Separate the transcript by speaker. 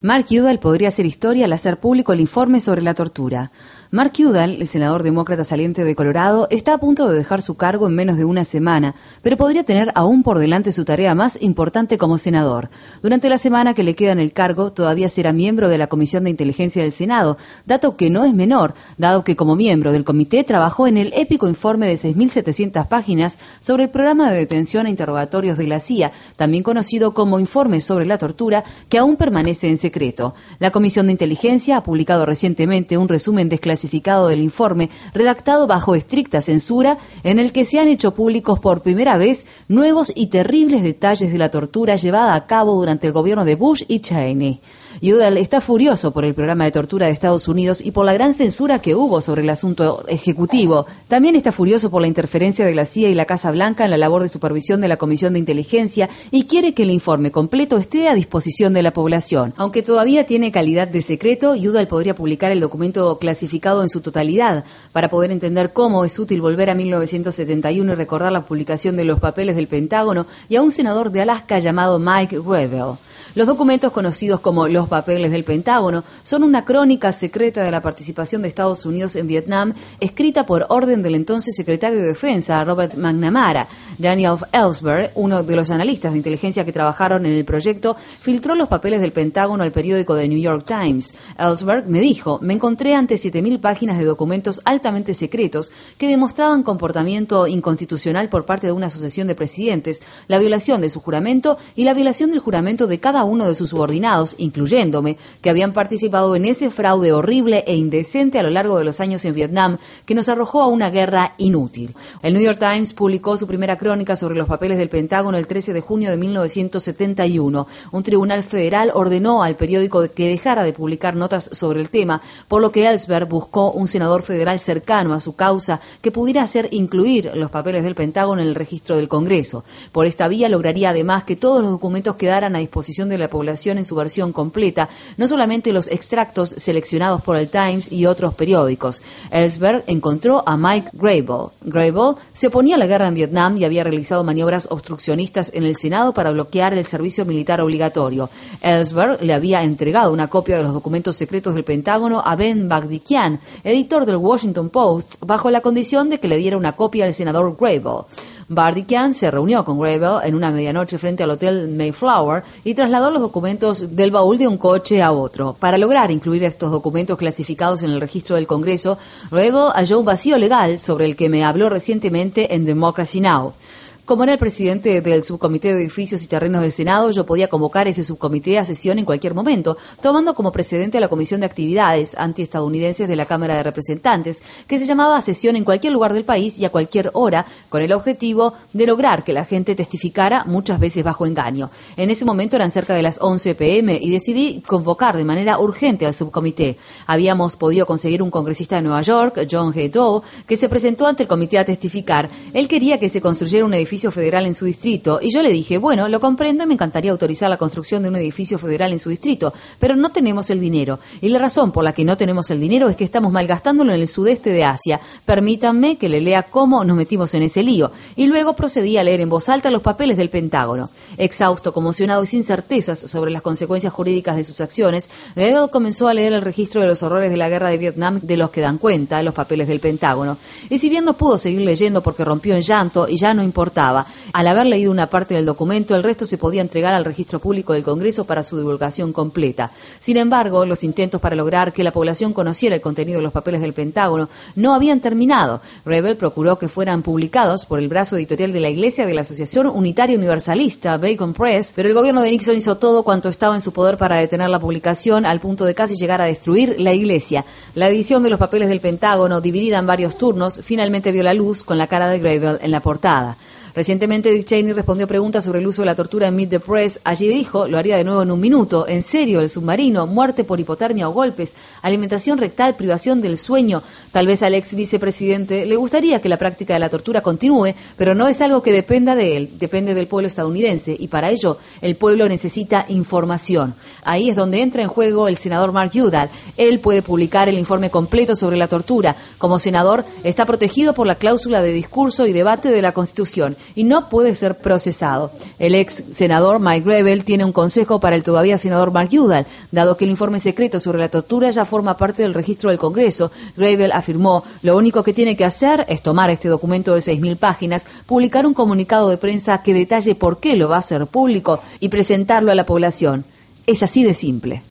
Speaker 1: Mark Udall podría hacer historia al hacer público el informe sobre la tortura. Mark Udall, el senador demócrata saliente de Colorado, está a punto de dejar su cargo en menos de una semana, pero podría tener aún por delante su tarea más importante como senador. Durante la semana que le queda en el cargo, todavía será miembro de la Comisión de Inteligencia del Senado, dato que no es menor, dado que como miembro del comité trabajó en el épico informe de 6.700 páginas sobre el programa de detención e interrogatorios de la CIA, también conocido como Informe sobre la Tortura, que aún permanece en secreto. La Comisión de Inteligencia ha publicado recientemente un resumen desclasificado clasificado del informe, redactado bajo estricta censura, en el que se han hecho públicos por primera vez nuevos y terribles detalles de la tortura llevada a cabo durante el gobierno de Bush y Cheney. Udall está furioso por el programa de tortura de Estados Unidos y por la gran censura que hubo sobre el asunto ejecutivo. También está furioso por la interferencia de la CIA y la Casa Blanca en la labor de supervisión de la Comisión de Inteligencia y quiere que el informe completo esté a disposición de la población. Aunque todavía tiene calidad de secreto, Udall podría publicar el documento clasificado en su totalidad para poder entender cómo es útil volver a 1971 y recordar la publicación de los papeles del Pentágono y a un senador de Alaska llamado Mike Revel. Los documentos conocidos como los papeles del Pentágono son una crónica secreta de la participación de Estados Unidos en Vietnam, escrita por orden del entonces secretario de Defensa, Robert McNamara. Daniel Ellsberg, uno de los analistas de inteligencia que trabajaron en el proyecto, filtró los papeles del Pentágono al periódico The New York Times. Ellsberg me dijo, me encontré ante 7.000 páginas de documentos altamente secretos que demostraban comportamiento inconstitucional por parte de una asociación de presidentes, la violación de su juramento y la violación del juramento de cada uno de sus subordinados, incluyéndome, que habían participado en ese fraude horrible e indecente a lo largo de los años en Vietnam que nos arrojó a una guerra inútil. El New York Times publicó su primera crónica sobre los papeles del Pentágono el 13 de junio de 1971. Un tribunal federal ordenó al periódico que dejara de publicar notas sobre el tema, por lo que Ellsberg buscó un senador federal cercano a su causa que pudiera hacer incluir los papeles del Pentágono en el registro del Congreso. Por esta vía lograría además que todos los documentos quedaran a disposición de la población en su versión completa, no solamente los extractos seleccionados por el Times y otros periódicos. Ellsberg encontró a Mike Grable. Grable se oponía a la guerra en Vietnam y había realizado maniobras obstruccionistas en el Senado para bloquear el servicio militar obligatorio. Ellsberg le había entregado una copia de los documentos secretos del Pentágono a Ben Bagdikian, editor del Washington Post, bajo la condición de que le diera una copia al senador Grable. Bardikian se reunió con Grable en una medianoche frente al Hotel Mayflower y trasladó los documentos del baúl de un coche a otro. Para lograr incluir estos documentos clasificados en el registro del Congreso, Grable halló un vacío legal sobre el que me habló recientemente en Democracy Now! Como era el presidente del subcomité de edificios y terrenos del Senado, yo podía convocar ese subcomité a sesión en cualquier momento, tomando como precedente a la Comisión de Actividades Antiestadounidenses de la Cámara de Representantes, que se llamaba a sesión en cualquier lugar del país y a cualquier hora, con el objetivo de lograr que la gente testificara muchas veces bajo engaño. En ese momento eran cerca de las 11 pm y decidí convocar de manera urgente al subcomité. Habíamos podido conseguir un congresista de Nueva York, John G. Doe, que se presentó ante el comité a testificar. Él quería que se construyera un edificio federal en su distrito. Y yo le dije, bueno, lo comprendo y me encantaría autorizar la construcción de un edificio federal en su distrito, pero no tenemos el dinero. Y la razón por la que no tenemos el dinero es que estamos malgastándolo en el sudeste de Asia. Permítanme que le lea cómo nos metimos en ese lío. Y luego procedí a leer en voz alta los papeles del Pentágono. Exhausto, conmocionado y sin certezas sobre las consecuencias jurídicas de sus acciones, Ledo comenzó a leer el registro de los horrores de la guerra de Vietnam de los que dan cuenta los papeles del Pentágono. Y si bien no pudo seguir leyendo porque rompió en llanto y ya no importaba, al haber leído una parte del documento, el resto se podía entregar al registro público del Congreso para su divulgación completa. Sin embargo, los intentos para lograr que la población conociera el contenido de los papeles del Pentágono no habían terminado. Rebel procuró que fueran publicados por el brazo editorial de la Iglesia de la Asociación Unitaria Universalista, Bacon Press, pero el gobierno de Nixon hizo todo cuanto estaba en su poder para detener la publicación al punto de casi llegar a destruir la Iglesia. La edición de los papeles del Pentágono, dividida en varios turnos, finalmente vio la luz con la cara de Gravel en la portada. Recientemente Dick Cheney respondió preguntas sobre el uso de la tortura en Meet the Press. Allí dijo, lo haría de nuevo en un minuto, en serio, el submarino, muerte por hipotermia o golpes, alimentación rectal, privación del sueño. Tal vez al ex vicepresidente le gustaría que la práctica de la tortura continúe, pero no es algo que dependa de él, depende del pueblo estadounidense y para ello el pueblo necesita información. Ahí es donde entra en juego el senador Mark Udall. Él puede publicar el informe completo sobre la tortura. Como senador está protegido por la cláusula de discurso y debate de la Constitución y no puede ser procesado. El ex senador Mike Gravel tiene un consejo para el todavía senador Mark Udall, dado que el informe secreto sobre la tortura ya forma parte del registro del Congreso. Gravel afirmó, lo único que tiene que hacer es tomar este documento de 6.000 páginas, publicar un comunicado de prensa que detalle por qué lo va a hacer público y presentarlo a la población. Es así de simple.